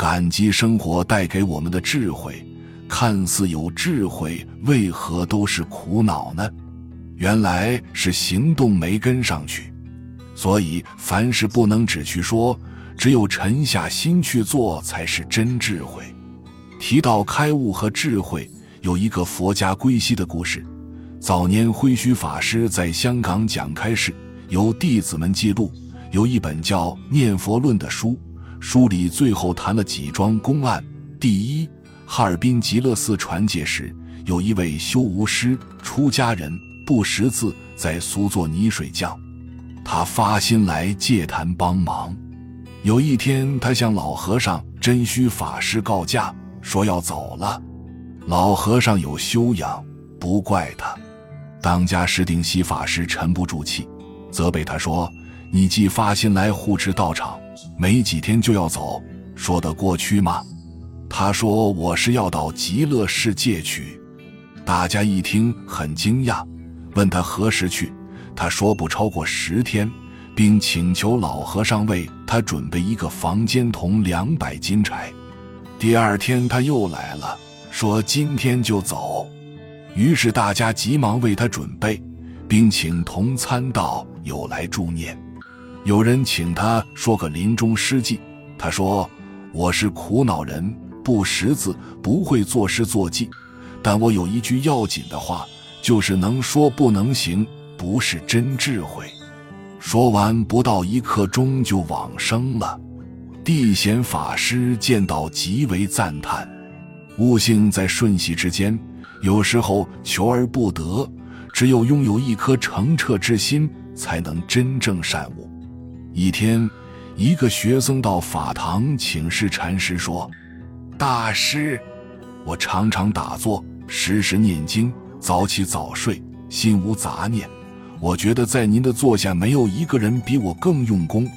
感激生活带给我们的智慧。看似有智慧，为何都是苦恼呢？原来是行动没跟上去。所以凡事不能只去说，只有沉下心去做，才是真智慧。提到开悟和智慧，有一个佛家归西的故事。早年慧虚法师在香港讲开示，由弟子们记录，有一本叫《念佛论》的书，书里最后谈了几桩公案。第一。哈尔滨极乐寺传戒时，有一位修无师出家人，不识字，在俗做泥水匠。他发心来戒坛帮忙。有一天，他向老和尚真虚法师告假，说要走了。老和尚有修养，不怪他。当家石定西法师沉不住气，责备他说：“你既发心来护持道场，没几天就要走，说得过去吗？”他说：“我是要到极乐世界去。”大家一听很惊讶，问他何时去。他说：“不超过十天，并请求老和尚为他准备一个房间同两百斤柴。”第二天他又来了，说：“今天就走。”于是大家急忙为他准备，并请同参道友来助念。有人请他说个临终诗记，他说：“我是苦恼人。”不识字，不会作诗作记，但我有一句要紧的话，就是能说不能行，不是真智慧。说完，不到一刻钟就往生了。地贤法师见到极为赞叹。悟性在瞬息之间，有时候求而不得，只有拥有一颗澄澈之心，才能真正善悟。一天，一个学僧到法堂请示禅师说。大师，我常常打坐，时时念经，早起早睡，心无杂念。我觉得在您的座下没有一个人比我更用功，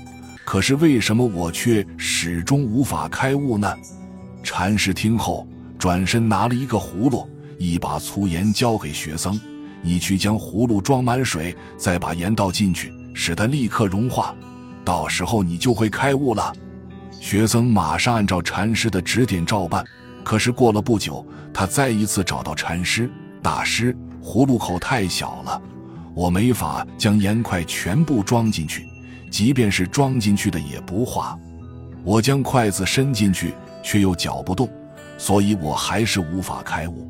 可是为什么我却始终无法开悟呢？禅师听后，转身拿了一个葫芦，一把粗盐交给学僧：“你去将葫芦装满水，再把盐倒进去，使它立刻融化，到时候你就会开悟了。”学僧马上按照禅师的指点照办，可是过了不久，他再一次找到禅师大师，葫芦口太小了，我没法将盐块全部装进去，即便是装进去的也不化。我将筷子伸进去，却又搅不动，所以我还是无法开悟。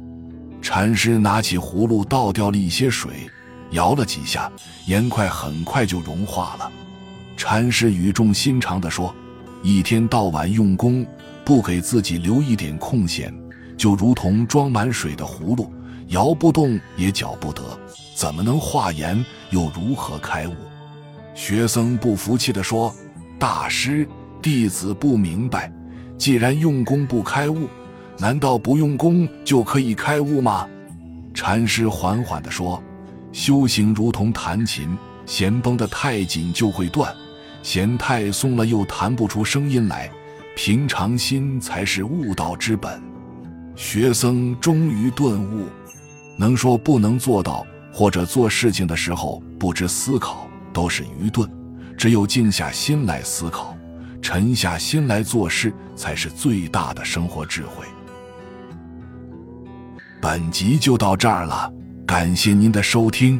禅师拿起葫芦倒掉了一些水，摇了几下，盐块很快就融化了。禅师语重心长地说。一天到晚用功，不给自己留一点空闲，就如同装满水的葫芦，摇不动也搅不得，怎么能化言？又如何开悟？学僧不服气地说：“大师，弟子不明白，既然用功不开悟，难道不用功就可以开悟吗？”禅师缓缓地说：“修行如同弹琴，弦绷得太紧就会断。”弦太松了，又弹不出声音来。平常心才是悟道之本。学僧终于顿悟，能说不能做到，或者做事情的时候不知思考，都是愚钝。只有静下心来思考，沉下心来做事，才是最大的生活智慧。本集就到这儿了，感谢您的收听，